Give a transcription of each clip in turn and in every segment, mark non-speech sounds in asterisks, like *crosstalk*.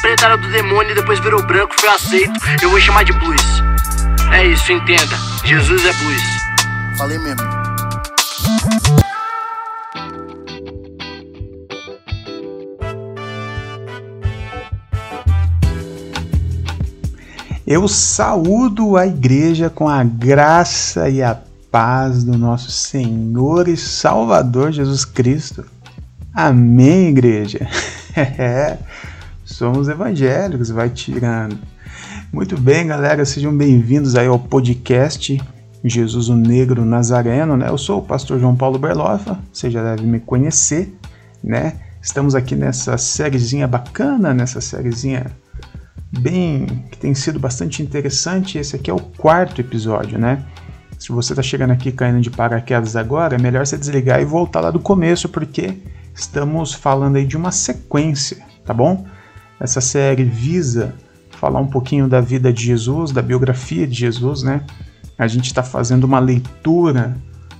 preta era do demônio e depois virou branco, foi aceito. Eu vou chamar de blues. É isso, entenda. Jesus é blues. Falei mesmo. Eu saúdo a igreja com a graça e a paz do nosso Senhor e Salvador Jesus Cristo. Amém, igreja. *laughs* Somos evangélicos, vai tirando. Muito bem, galera, sejam bem-vindos aí ao podcast Jesus o Negro Nazareno, né? Eu sou o pastor João Paulo Berloffa, você já deve me conhecer, né? Estamos aqui nessa sériezinha bacana, nessa sériezinha bem que tem sido bastante interessante. Esse aqui é o quarto episódio, né? Se você está chegando aqui caindo de paraquedas agora, é melhor você desligar e voltar lá do começo, porque estamos falando aí de uma sequência, tá bom? Essa série visa falar um pouquinho da vida de Jesus, da biografia de Jesus, né? A gente está fazendo uma leitura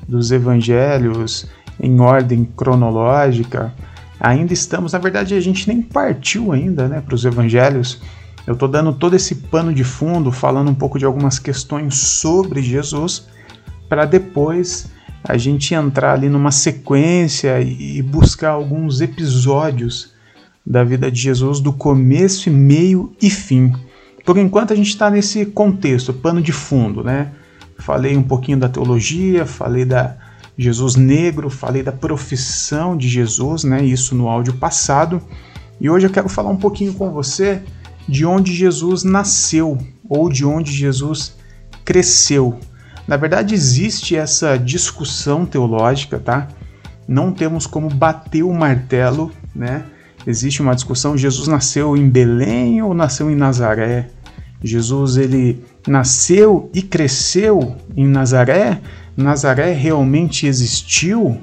dos evangelhos em ordem cronológica. Ainda estamos, na verdade, a gente nem partiu ainda, né, para os evangelhos. Eu estou dando todo esse pano de fundo, falando um pouco de algumas questões sobre Jesus, para depois a gente entrar ali numa sequência e buscar alguns episódios da vida de Jesus do começo, meio e fim. Por enquanto a gente está nesse contexto, pano de fundo, né? Falei um pouquinho da teologia, falei da Jesus negro, falei da profissão de Jesus, né? Isso no áudio passado. E hoje eu quero falar um pouquinho com você de onde Jesus nasceu ou de onde Jesus cresceu. Na verdade, existe essa discussão teológica, tá? Não temos como bater o martelo, né? Existe uma discussão: Jesus nasceu em Belém ou nasceu em Nazaré? Jesus ele nasceu e cresceu em Nazaré? Nazaré realmente existiu?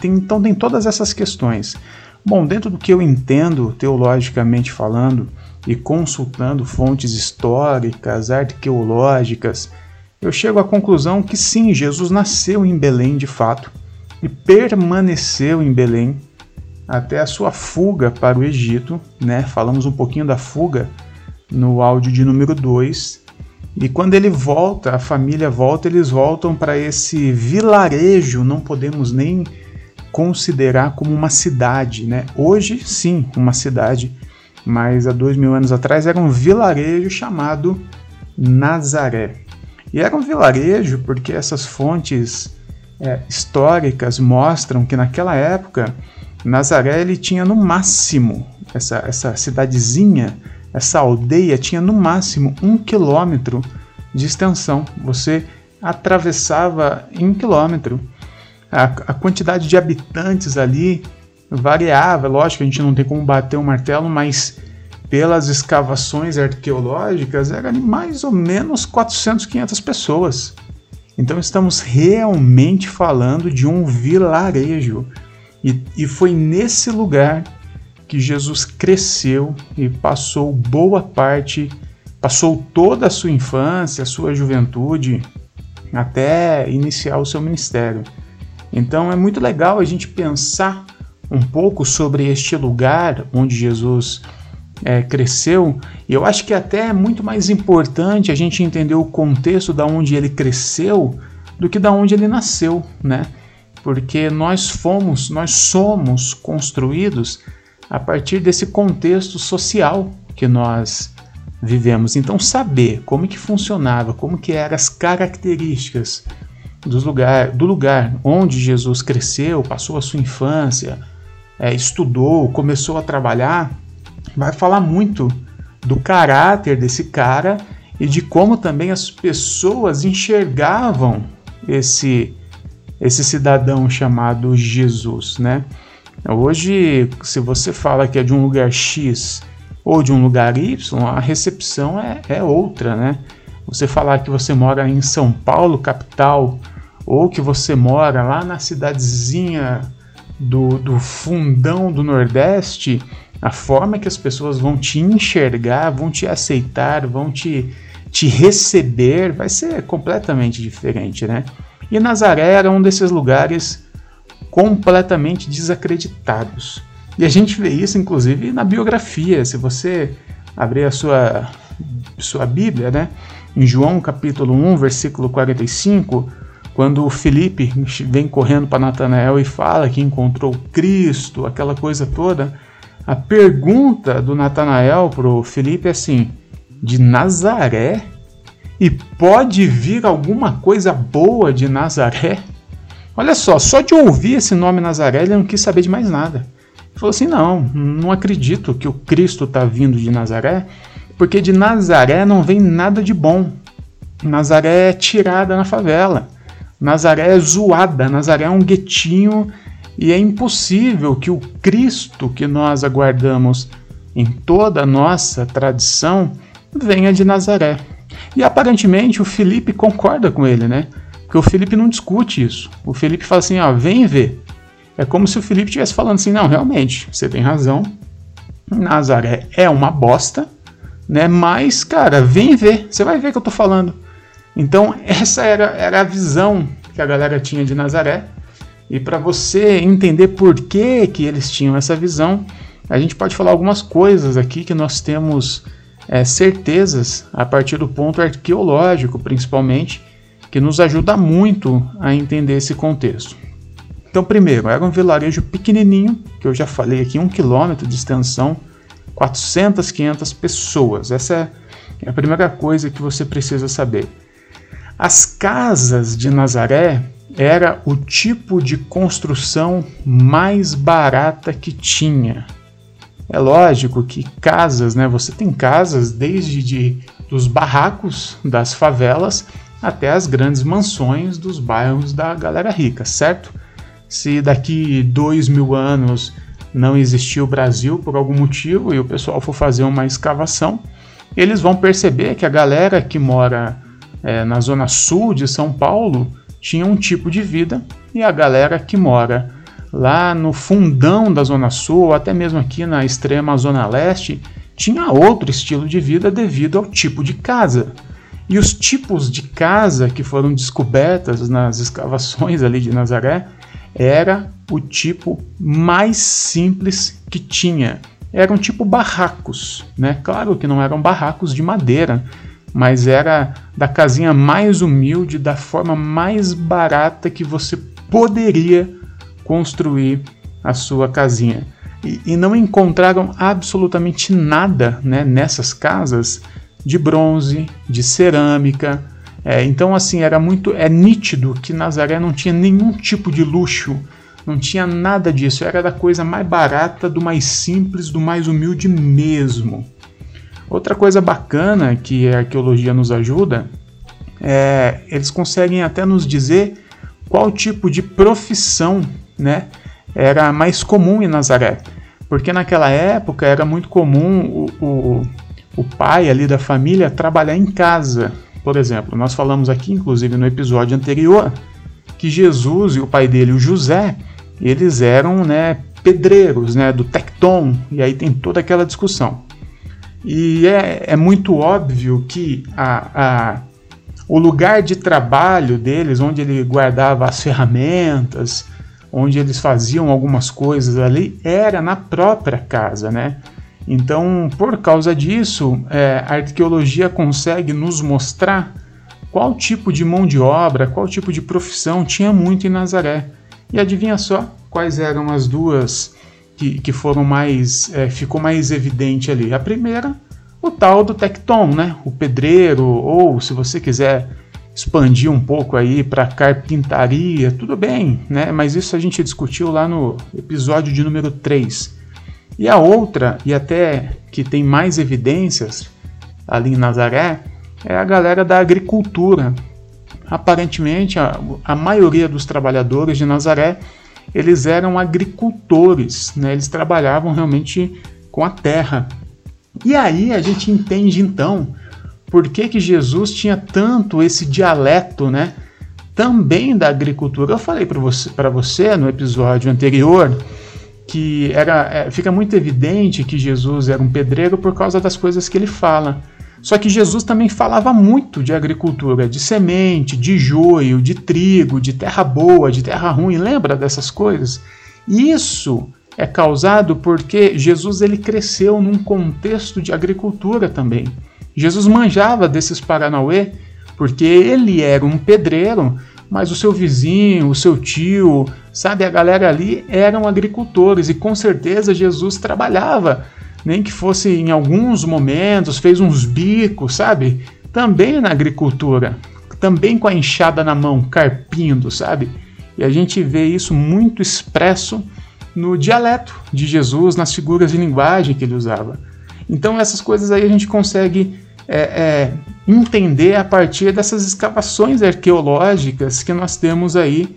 Tem, então tem todas essas questões. Bom, dentro do que eu entendo teologicamente falando e consultando fontes históricas, arqueológicas, eu chego à conclusão que sim, Jesus nasceu em Belém de fato e permaneceu em Belém até a sua fuga para o Egito, né? Falamos um pouquinho da fuga no áudio de número 2. E quando ele volta, a família volta, eles voltam para esse vilarejo, não podemos nem considerar como uma cidade, né? Hoje, sim, uma cidade, mas há dois mil anos atrás era um vilarejo chamado Nazaré. E era um vilarejo porque essas fontes é, históricas mostram que naquela época Nazaré ele tinha no máximo essa, essa cidadezinha, essa aldeia tinha no máximo um quilômetro de extensão. Você atravessava em um quilômetro. A, a quantidade de habitantes ali variava, lógico, a gente não tem como bater o um martelo, mas pelas escavações arqueológicas, era mais ou menos 400, 500 pessoas. Então estamos realmente falando de um vilarejo. E, e foi nesse lugar que Jesus cresceu e passou boa parte, passou toda a sua infância, a sua juventude, até iniciar o seu ministério. Então é muito legal a gente pensar um pouco sobre este lugar onde Jesus é, cresceu, e eu acho que até é muito mais importante a gente entender o contexto da onde ele cresceu do que da onde ele nasceu, né? Porque nós fomos, nós somos construídos a partir desse contexto social que nós vivemos. Então saber como que funcionava, como que eram as características dos lugar, do lugar onde Jesus cresceu, passou a sua infância, é, estudou, começou a trabalhar, vai falar muito do caráter desse cara e de como também as pessoas enxergavam esse esse cidadão chamado Jesus, né? Hoje, se você fala que é de um lugar X ou de um lugar Y, a recepção é, é outra, né? Você falar que você mora em São Paulo, capital, ou que você mora lá na cidadezinha do, do fundão do Nordeste, a forma que as pessoas vão te enxergar, vão te aceitar, vão te, te receber, vai ser completamente diferente, né? E Nazaré era um desses lugares completamente desacreditados. E a gente vê isso, inclusive, na biografia. Se você abrir a sua, sua Bíblia, né? Em João capítulo 1, versículo 45, quando Felipe vem correndo para Natanael e fala que encontrou Cristo, aquela coisa toda, a pergunta do Natanael para o Felipe é assim: de Nazaré? E pode vir alguma coisa boa de Nazaré? Olha só, só de ouvir esse nome Nazaré, ele não quis saber de mais nada. Ele falou assim: não, não acredito que o Cristo está vindo de Nazaré, porque de Nazaré não vem nada de bom. Nazaré é tirada na favela. Nazaré é zoada, Nazaré é um guetinho e é impossível que o Cristo que nós aguardamos em toda a nossa tradição venha de Nazaré. E aparentemente o Felipe concorda com ele, né? Porque o Felipe não discute isso. O Felipe fala assim: ó, vem ver. É como se o Felipe estivesse falando assim: não, realmente, você tem razão. Nazaré é uma bosta, né? Mas, cara, vem ver. Você vai ver o que eu tô falando. Então, essa era, era a visão que a galera tinha de Nazaré. E para você entender por que, que eles tinham essa visão, a gente pode falar algumas coisas aqui que nós temos é, certezas a partir do ponto arqueológico, principalmente, que nos ajuda muito a entender esse contexto. Então, primeiro, era um vilarejo pequenininho, que eu já falei aqui, um quilômetro de extensão, 400, 500 pessoas. Essa é a primeira coisa que você precisa saber. As casas de Nazaré era o tipo de construção mais barata que tinha. É lógico que casas, né? Você tem casas desde de, dos barracos das favelas até as grandes mansões dos bairros da galera rica, certo? Se daqui dois mil anos não existir o Brasil por algum motivo e o pessoal for fazer uma escavação, eles vão perceber que a galera que mora é, na zona sul de São Paulo tinha um tipo de vida e a galera que mora lá no fundão da zona sul, ou até mesmo aqui na extrema zona leste, tinha outro estilo de vida devido ao tipo de casa. E os tipos de casa que foram descobertas nas escavações ali de Nazaré era o tipo mais simples que tinha. Eram tipo barracos, né? Claro que não eram barracos de madeira, mas era da casinha mais humilde, da forma mais barata que você poderia construir a sua casinha. E, e não encontraram absolutamente nada né, nessas casas de bronze, de cerâmica. É, então, assim, era muito. É nítido que Nazaré não tinha nenhum tipo de luxo, não tinha nada disso. Era da coisa mais barata, do mais simples, do mais humilde mesmo. Outra coisa bacana que a arqueologia nos ajuda é eles conseguem até nos dizer qual tipo de profissão né, era mais comum em Nazaré. Porque naquela época era muito comum o, o, o pai ali da família trabalhar em casa. Por exemplo, nós falamos aqui, inclusive no episódio anterior, que Jesus e o pai dele, o José, eles eram né, pedreiros né, do Tecton, e aí tem toda aquela discussão. E é, é muito óbvio que a, a, o lugar de trabalho deles, onde ele guardava as ferramentas, onde eles faziam algumas coisas ali, era na própria casa, né? Então, por causa disso, é, a arqueologia consegue nos mostrar qual tipo de mão de obra, qual tipo de profissão tinha muito em Nazaré. E adivinha só quais eram as duas que, que foram mais. É, ficou mais evidente ali. A primeira, o tal do tecton, né? O pedreiro, ou se você quiser expandir um pouco aí para carpintaria, tudo bem, né? Mas isso a gente discutiu lá no episódio de número 3. E a outra, e até que tem mais evidências ali em Nazaré, é a galera da agricultura. Aparentemente, a, a maioria dos trabalhadores de Nazaré eles eram agricultores, né? eles trabalhavam realmente com a terra. E aí a gente entende então por que, que Jesus tinha tanto esse dialeto, né? Também da agricultura. Eu falei para você, você no episódio anterior que era, é, fica muito evidente que Jesus era um pedreiro por causa das coisas que ele fala. Só que Jesus também falava muito de agricultura, de semente, de joio, de trigo, de terra boa, de terra ruim. Lembra dessas coisas? Isso é causado porque Jesus ele cresceu num contexto de agricultura também. Jesus manjava desses Paranauê porque ele era um pedreiro, mas o seu vizinho, o seu tio, sabe, a galera ali eram agricultores e com certeza Jesus trabalhava, nem que fosse em alguns momentos, fez uns bicos, sabe, também na agricultura, também com a enxada na mão, carpindo, sabe? E a gente vê isso muito expresso no dialeto de Jesus, nas figuras de linguagem que ele usava. Então essas coisas aí a gente consegue é, é, entender a partir dessas escavações arqueológicas que nós temos aí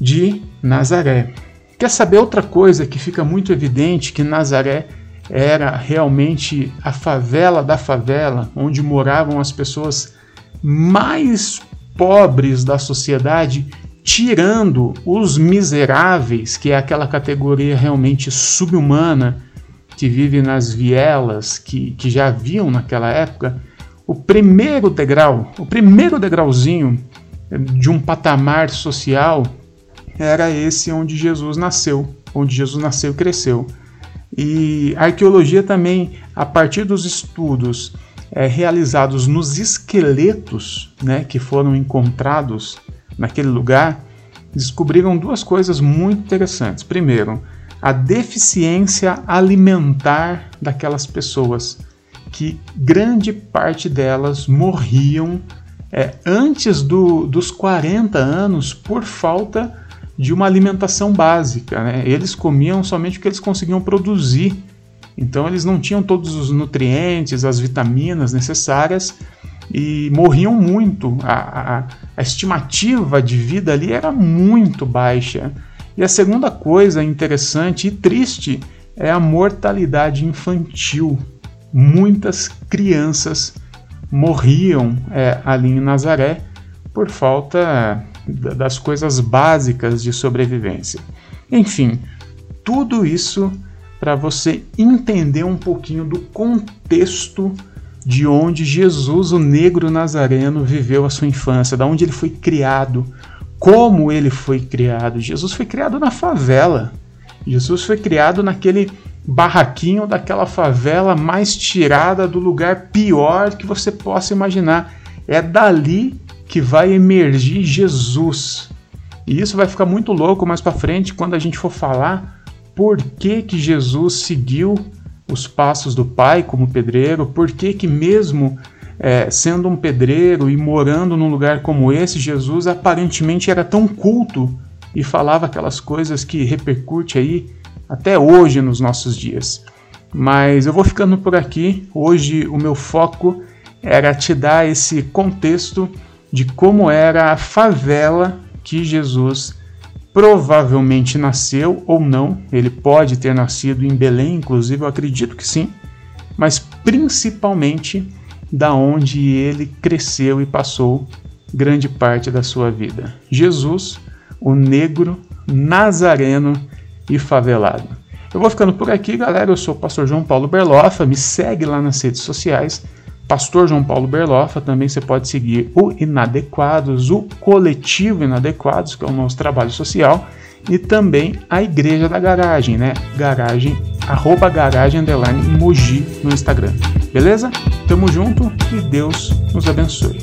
de Nazaré. Quer saber outra coisa que fica muito evidente que Nazaré era realmente a favela da favela, onde moravam as pessoas mais pobres da sociedade, tirando os miseráveis, que é aquela categoria realmente subhumana que vive nas vielas, que, que já haviam naquela época, o primeiro degrau, o primeiro degrauzinho de um patamar social era esse onde Jesus nasceu, onde Jesus nasceu e cresceu. E a arqueologia também, a partir dos estudos é, realizados nos esqueletos né, que foram encontrados naquele lugar, descobriram duas coisas muito interessantes. Primeiro, a deficiência alimentar daquelas pessoas, que grande parte delas morriam é, antes do, dos 40 anos por falta de uma alimentação básica. Né? Eles comiam somente o que eles conseguiam produzir. Então eles não tinham todos os nutrientes, as vitaminas necessárias e morriam muito. A, a, a estimativa de vida ali era muito baixa. E a segunda coisa interessante e triste é a mortalidade infantil. Muitas crianças morriam é, ali em Nazaré por falta das coisas básicas de sobrevivência. Enfim, tudo isso para você entender um pouquinho do contexto de onde Jesus, o negro nazareno, viveu a sua infância, da onde ele foi criado, como ele foi criado. Jesus foi criado na favela. Jesus foi criado naquele barraquinho daquela favela mais tirada do lugar pior que você possa imaginar. É dali que vai emergir Jesus. E isso vai ficar muito louco mais para frente quando a gente for falar por que, que Jesus seguiu os passos do Pai como pedreiro, por que, que mesmo é, sendo um pedreiro e morando num lugar como esse, Jesus aparentemente era tão culto e falava aquelas coisas que repercute aí até hoje nos nossos dias. Mas eu vou ficando por aqui. Hoje o meu foco era te dar esse contexto de como era a favela que Jesus provavelmente nasceu ou não. Ele pode ter nascido em Belém, inclusive, eu acredito que sim, mas principalmente da onde ele cresceu e passou grande parte da sua vida. Jesus, o negro, nazareno e favelado. Eu vou ficando por aqui, galera. Eu sou o pastor João Paulo Berlofa. Me segue lá nas redes sociais. Pastor João Paulo Berlofa. Também você pode seguir o Inadequados, o Coletivo Inadequados, que é o nosso trabalho social. E também a Igreja da Garagem, né? Garagem, arroba garagem underline Mogi no Instagram. Beleza? Tamo junto e Deus nos abençoe.